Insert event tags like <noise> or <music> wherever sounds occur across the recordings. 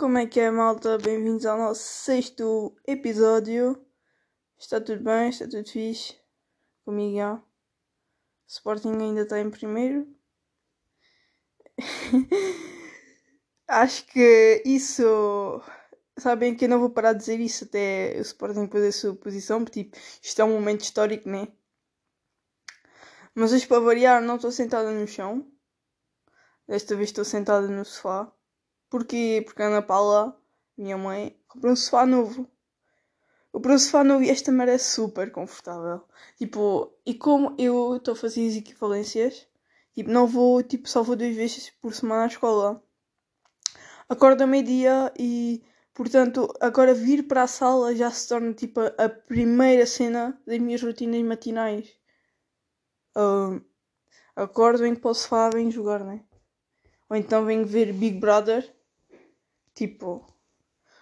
Como é que é, malta? Bem-vindos ao nosso sexto episódio. Está tudo bem? Está tudo fixe? Comigo já. Sporting ainda está em primeiro. <laughs> Acho que isso. Sabem que eu não vou parar de dizer isso até o Sporting perder a sua posição, porque tipo, isto é um momento histórico, né? Mas hoje, para variar, não estou sentada no chão. Desta vez estou sentada no sofá. Porquê? Porque a Ana Paula, minha mãe, comprou um sofá novo. Comprou um sofá novo e esta merda é super confortável. Tipo, e como eu estou a fazer as equivalências, tipo, não vou, tipo, só vou duas vezes por semana à escola. Acordo a meio-dia e, portanto, agora vir para a sala já se torna, tipo, a primeira cena das minhas rotinas matinais. Acordo, venho para o sofá, venho jogar, né? Ou então venho ver Big Brother Tipo,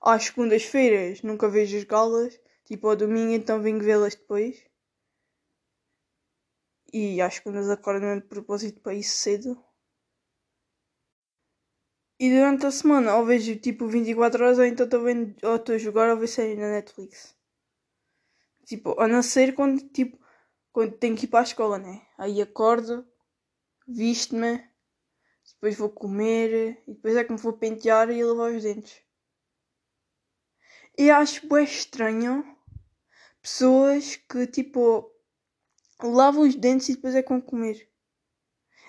às segundas-feiras nunca vejo as galas. Tipo, ao domingo então venho vê-las depois. E às segundas acordo mesmo de propósito para ir cedo. E durante a semana ou vejo tipo 24 horas ou então estou a jogar ou ver série na Netflix. Tipo, a não ser quando tipo quando tenho que ir para a escola, né? Aí acordo, visto-me, depois vou comer e depois é que me vou pentear e lavar os dentes. E acho bem estranho pessoas que tipo lavam os dentes e depois é que vão comer.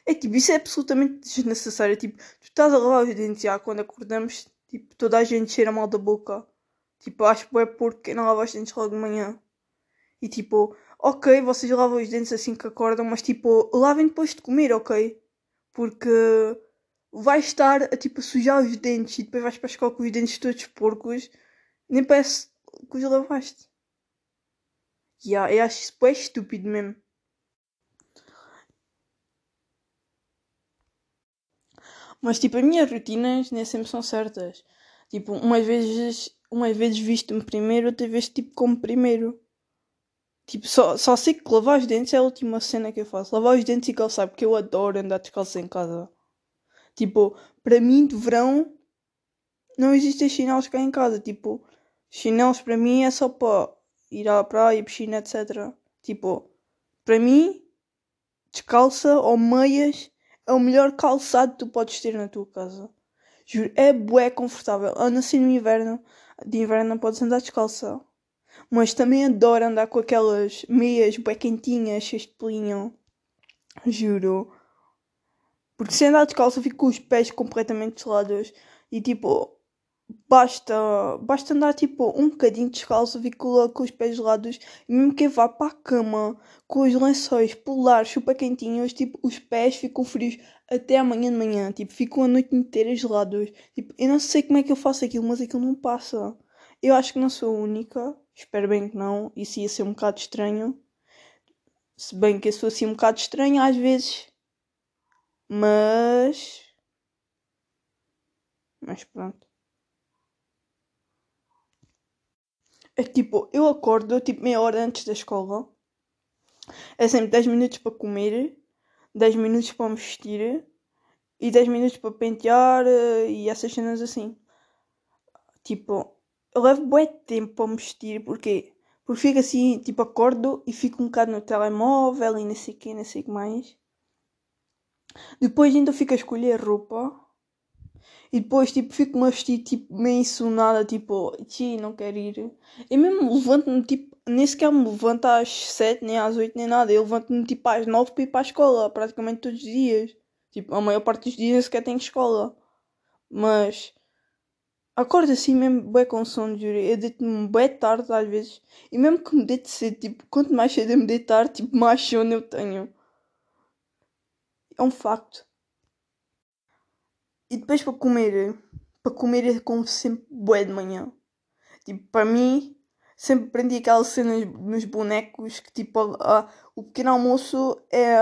É tipo, isso é absolutamente desnecessário. Tipo, tu estás a lavar os dentes já quando acordamos, tipo, toda a gente cheira mal da boca. Tipo, acho que é porque não lava os dentes logo de manhã. E tipo, ok, vocês lavam os dentes assim que acordam, mas tipo, lavem depois de comer, ok? Porque vais estar a tipo sujar os dentes e depois vais para a escola com os dentes todos porcos. Nem parece que os lavaste. Yeah, eu acho isso bem estúpido mesmo. Mas tipo, as minhas rotinas nem sempre são certas. Tipo, umas vezes, umas vezes visto-me primeiro, outras vezes tipo como primeiro. Tipo, só, só sei que lavar os dentes é a última cena que eu faço. Lavar os dentes e calçar, porque eu adoro andar descalço em casa. Tipo, para mim, de verão, não existem chinelos cá em casa. Tipo, chinelos para mim é só para ir à praia, piscina, etc. Tipo, para mim, descalça ou meias é o melhor calçado que tu podes ter na tua casa. Juro, é bué confortável. Anda assim no inverno. De inverno não podes andar descalça. Mas também adoro andar com aquelas meias bem quentinhas, de pelinho. Juro. Porque se andar descalço fico com os pés completamente gelados. E tipo, basta, basta andar tipo um bocadinho descalço, fico logo com os pés gelados. E mesmo que eu vá para a cama com os lençóis polares super quentinhos, tipo, os pés ficam frios até amanhã de manhã. Tipo, ficam a noite inteira gelados. Tipo, eu não sei como é que eu faço aquilo, mas aquilo não passa. Eu acho que não sou a única. Espero bem que não. Isso ia ser um bocado estranho. Se bem que eu sou assim um bocado estranho às vezes. Mas. Mas pronto. É tipo, eu acordo tipo meia hora antes da escola. É sempre 10 minutos para comer, 10 minutos para me vestir e 10 minutos para pentear eh, e essas cenas assim. Tipo, eu levo bué tempo para me vestir, porque porque fico assim, tipo, acordo e fico um bocado no telemóvel e não sei o que, não sei o que mais. Depois ainda fico a escolher roupa. E depois, tipo, fico-me a vestir, tipo, meio insonada, tipo, tchi, não quero ir. E mesmo levanto-me, tipo, nem sequer me levanto às 7, nem às 8, nem nada. Eu levanto-me, tipo, às 9 para ir para a escola, praticamente todos os dias. Tipo, a maior parte dos dias nem sequer tenho escola. Mas Acordo assim mesmo bem com sono, juro. Eu deito-me bem tarde às vezes. E mesmo que me deite cedo, tipo, quanto mais cedo eu me deitar, tipo, mais sono eu tenho. É um facto. E depois para comer, para comer eu como sempre bué de manhã. Tipo, para mim, sempre aprendi aquelas cenas nos bonecos que tipo, a, a, o pequeno almoço é.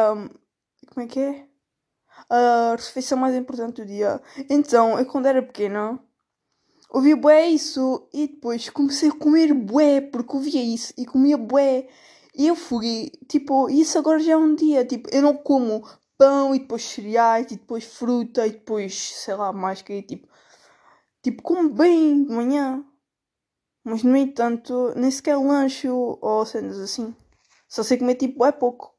Como é que é? A refeição mais importante do dia. Então, eu quando era pequena Ouvi bué isso e depois comecei a comer bué porque ouvia isso e comia bué. E eu fui, tipo, isso agora já é um dia, tipo, eu não como pão e depois cereais e depois fruta e depois, sei lá, mais que tipo. Tipo, como bem de manhã. Mas no entanto, nem sequer lancho ou cenas assim. Só sei comer tipo é pouco.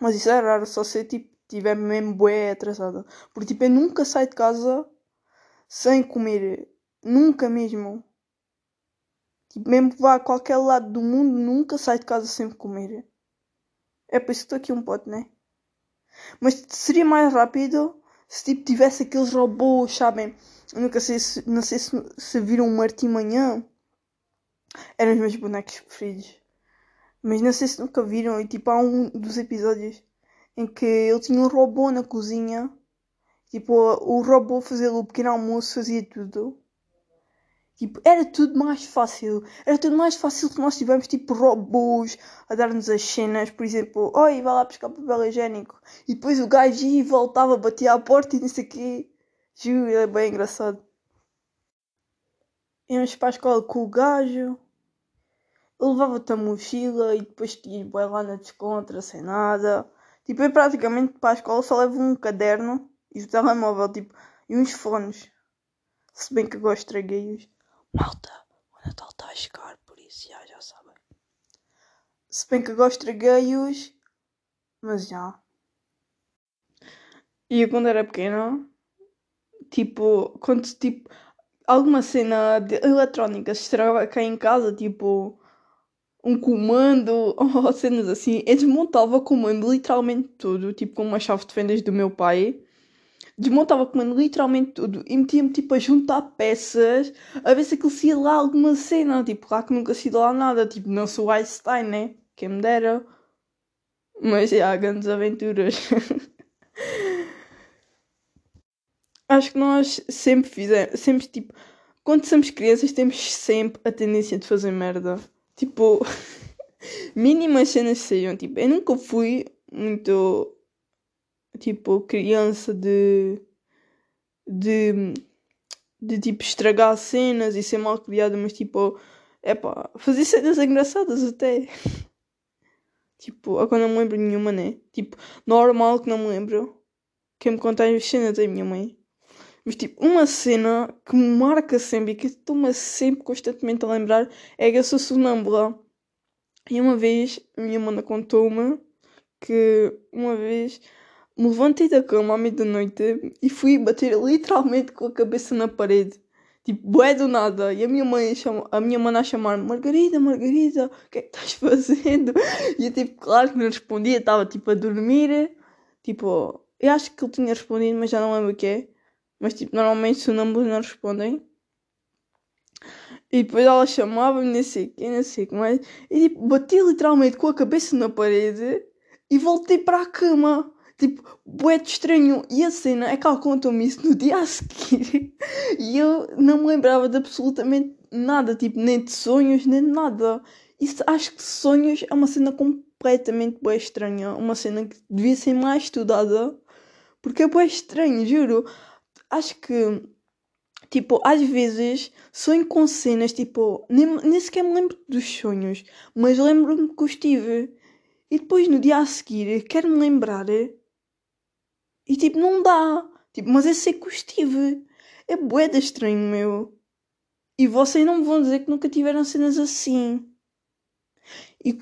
Mas isso é raro, só sei tipo tiver mesmo bué atrasada. Porque tipo eu nunca saio de casa sem comer. Nunca mesmo. Tipo, mesmo que vá a qualquer lado do mundo, nunca saio de casa sem comer. É por isso que estou aqui um pote, né? Mas seria mais rápido se tipo tivesse aqueles robôs, sabem? Eu nunca sei se, não sei se, se viram um Martim Manhã. Eram os meus bonecos preferidos. Mas não sei se nunca viram. E tipo, há um dos episódios em que ele tinha um robô na cozinha. Tipo, o robô fazia o pequeno almoço, fazia tudo. Tipo, era tudo mais fácil. Era tudo mais fácil se nós tivéssemos tipo robôs a dar-nos as cenas. Por exemplo, oi, vai lá buscar papel higiênico. E depois o gajo ia e voltava, batia à porta e não sei o quê. Juro, é bem engraçado. Íamos para a escola com o gajo. Levava-te a mochila e depois tinha ir lá na descontra sem nada. Tipo, eu praticamente para a escola só levo um caderno e o telemóvel, tipo, e uns fones. Se bem que agora estraguei-os. Malta, o Natal está a chegar, por isso já, já sabem. Se bem que agora estraguei-os, mas já. E eu quando era pequena, tipo, quando tipo, alguma cena de eletrónica se estragava cá em casa, tipo, um comando <laughs> ou cenas assim, eu desmontava o comando literalmente tudo, tipo com uma chave de fendas do meu pai desmontava comendo literalmente tudo e metia-me tipo a juntar peças a ver se aquilo se ia lá alguma cena. Tipo, lá que nunca se lá nada. Tipo, não sou Einstein, né? Quem me dera. Mas é, há grandes aventuras. <laughs> Acho que nós sempre fizemos, sempre tipo, quando somos crianças temos sempre a tendência de fazer merda. Tipo, <laughs> mínimas cenas sejam, tipo, eu nunca fui muito tipo, criança de. de. de tipo estragar cenas e ser mal criada, mas tipo, é pá, fazer cenas engraçadas até. <laughs> tipo, agora não me lembro nenhuma, né? Tipo, normal que não me lembro. Quem me conta as cenas é a minha mãe. Mas tipo, uma cena que me marca sempre e que estou-me sempre constantemente a lembrar é que eu sou sonâmbula. E uma vez a minha mãe contou-me que uma vez me levantei da cama à meia-noite e fui bater literalmente com a cabeça na parede. Tipo, bué do nada. E a minha mãe, chama, a minha mãe a chamar-me, Margarida, Margarida, o que é que estás <laughs> fazendo? E eu, tipo, claro que não respondia, estava, tipo, a dormir. Tipo, eu acho que ele tinha respondido, mas já não lembro o que é. Mas, tipo, normalmente sonâmbulos não respondem. E depois ela chamava-me, não sei o que, não sei como é. E, tipo, bati literalmente com a cabeça na parede e voltei para a cama. Tipo, bué de estranho. E a cena é que ela contou-me isso no dia a seguir. <laughs> e eu não me lembrava de absolutamente nada. Tipo, nem de sonhos, nem de nada. Isso, acho que sonhos é uma cena completamente bué estranha. Uma cena que devia ser mais estudada. Porque é bué estranho, juro. Acho que... Tipo, às vezes sonho com cenas, tipo, nem, nem sequer me lembro dos sonhos, mas lembro-me que os tive. E depois no dia a seguir quero-me lembrar e tipo, não dá. Tipo, mas é que eu estive. É boeda estranho, meu. E vocês não vão dizer que nunca tiveram cenas assim. E,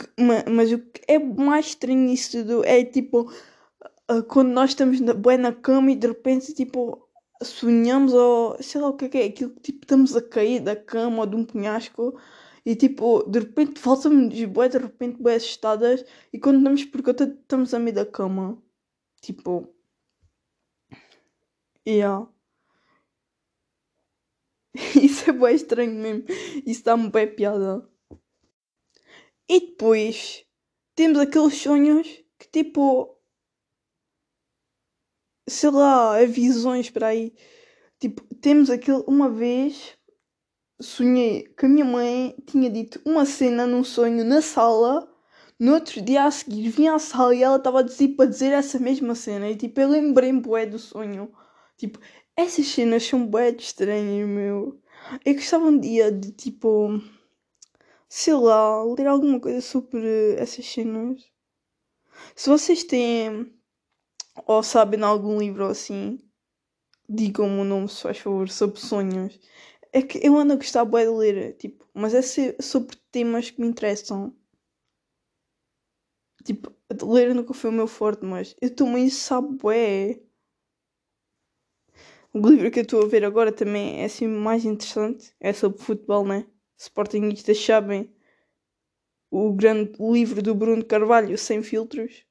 mas o que é mais estranho nisso tudo é tipo quando nós estamos na, bem na cama e de repente tipo sonhamos ou sei lá o que é, que é aquilo tipo estamos a cair da cama ou de um penhasco e tipo de repente voltamos bué de repente bem assustadas e quando estamos por conta estamos a meio da cama tipo Yeah. <laughs> Isso é bem estranho mesmo. Isso dá-me bem piada. E depois temos aqueles sonhos que tipo. Sei lá, visões para aí. Tipo, temos aquele. Uma vez sonhei que a minha mãe tinha dito uma cena num sonho na sala. No outro dia a seguir vinha à sala e ela estava a dizer para dizer essa mesma cena. E tipo, eu lembrei-me do sonho. Tipo, essas cenas são bem estranhas, meu. Eu gostava um dia de, tipo, sei lá, ler alguma coisa sobre essas cenas. Se vocês têm, ou sabem de algum livro assim, digam-me o nome, se faz favor, sobre sonhos. É que eu ando a gostar bem de ler, tipo, mas é sobre temas que me interessam. Tipo, ler nunca foi o meu forte, mas eu também sabe bué. O livro que eu estou a ver agora também é assim mais interessante. É sobre futebol, né? Sportingistas sabem. O grande livro do Bruno Carvalho, Sem Filtros.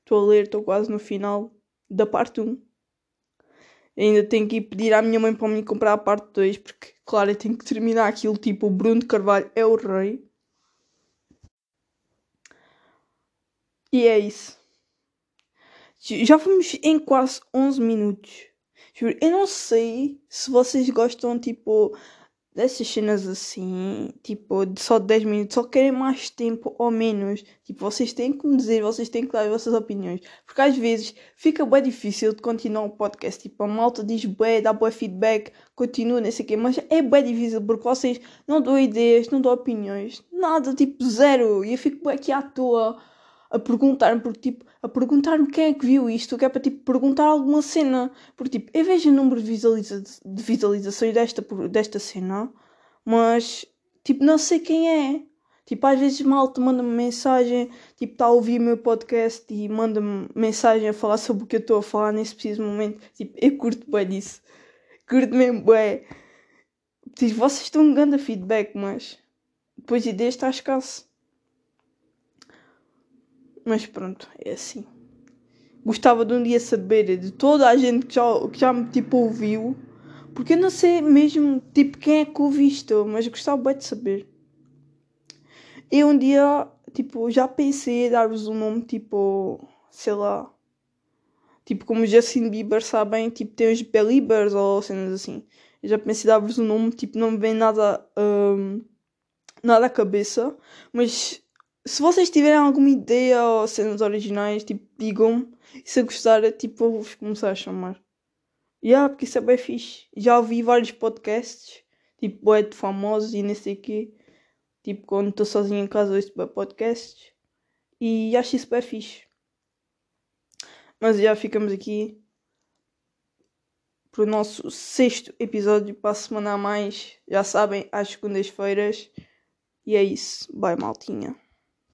Estou a ler, estou quase no final da parte 1. Ainda tenho que ir pedir à minha mãe para me comprar a parte 2, porque, claro, eu tenho que terminar aquilo. Tipo, o Bruno Carvalho é o rei. E é isso. Já fomos em quase 11 minutos. Juro, eu não sei se vocês gostam, tipo, dessas cenas assim, tipo, de só 10 minutos, só querem mais tempo ou menos. Tipo, vocês têm que me dizer, vocês têm que dar as vossas opiniões. Porque às vezes fica bem difícil de continuar o podcast. Tipo, a malta diz bem, dá bom feedback, continua, não sei o quê, mas é bem difícil porque vocês não dão ideias, não dão opiniões, nada, tipo, zero. E eu fico aqui à toa a perguntar-me, porque tipo, a perguntar-me quem é que viu isto, que é para tipo perguntar alguma cena. Porque tipo, eu vejo o número de, visualiza de visualizações desta, desta cena, mas tipo, não sei quem é. Tipo, às vezes malta manda-me mensagem, tipo, está a ouvir o meu podcast e manda-me mensagem a falar sobre o que eu estou a falar nesse preciso momento. Tipo, eu curto bem disso. Curto mesmo bem. Tipo, vocês estão dando feedback, mas depois ideias está escasso. Mas pronto, é assim. Gostava de um dia saber de toda a gente que já, que já me tipo ouviu. Porque eu não sei mesmo tipo quem é que ouviu isto, mas gostava bem de saber. E um dia, tipo, já pensei em dar-vos um nome tipo, sei lá. Tipo, como Justin Bieber, sabem? Tipo, tem os Beliebers ou cenas assim. Eu já pensei em dar-vos um nome, tipo, não me vem nada, um, nada à cabeça. Mas se vocês tiverem alguma ideia ou cenas originais, tipo, digam-me. Se eu gostar, tipo, vou-vos começar a chamar. E yeah, porque isso é bem fixe. Já ouvi vários podcasts, tipo, bué de famosos e nem sei o quê. Tipo, quando estou sozinho em casa, ouço bem podcasts. E acho isso bem fixe. Mas já ficamos aqui para o nosso sexto episódio para a semana a mais. Já sabem, às segundas-feiras. E é isso. Bye, maltinha.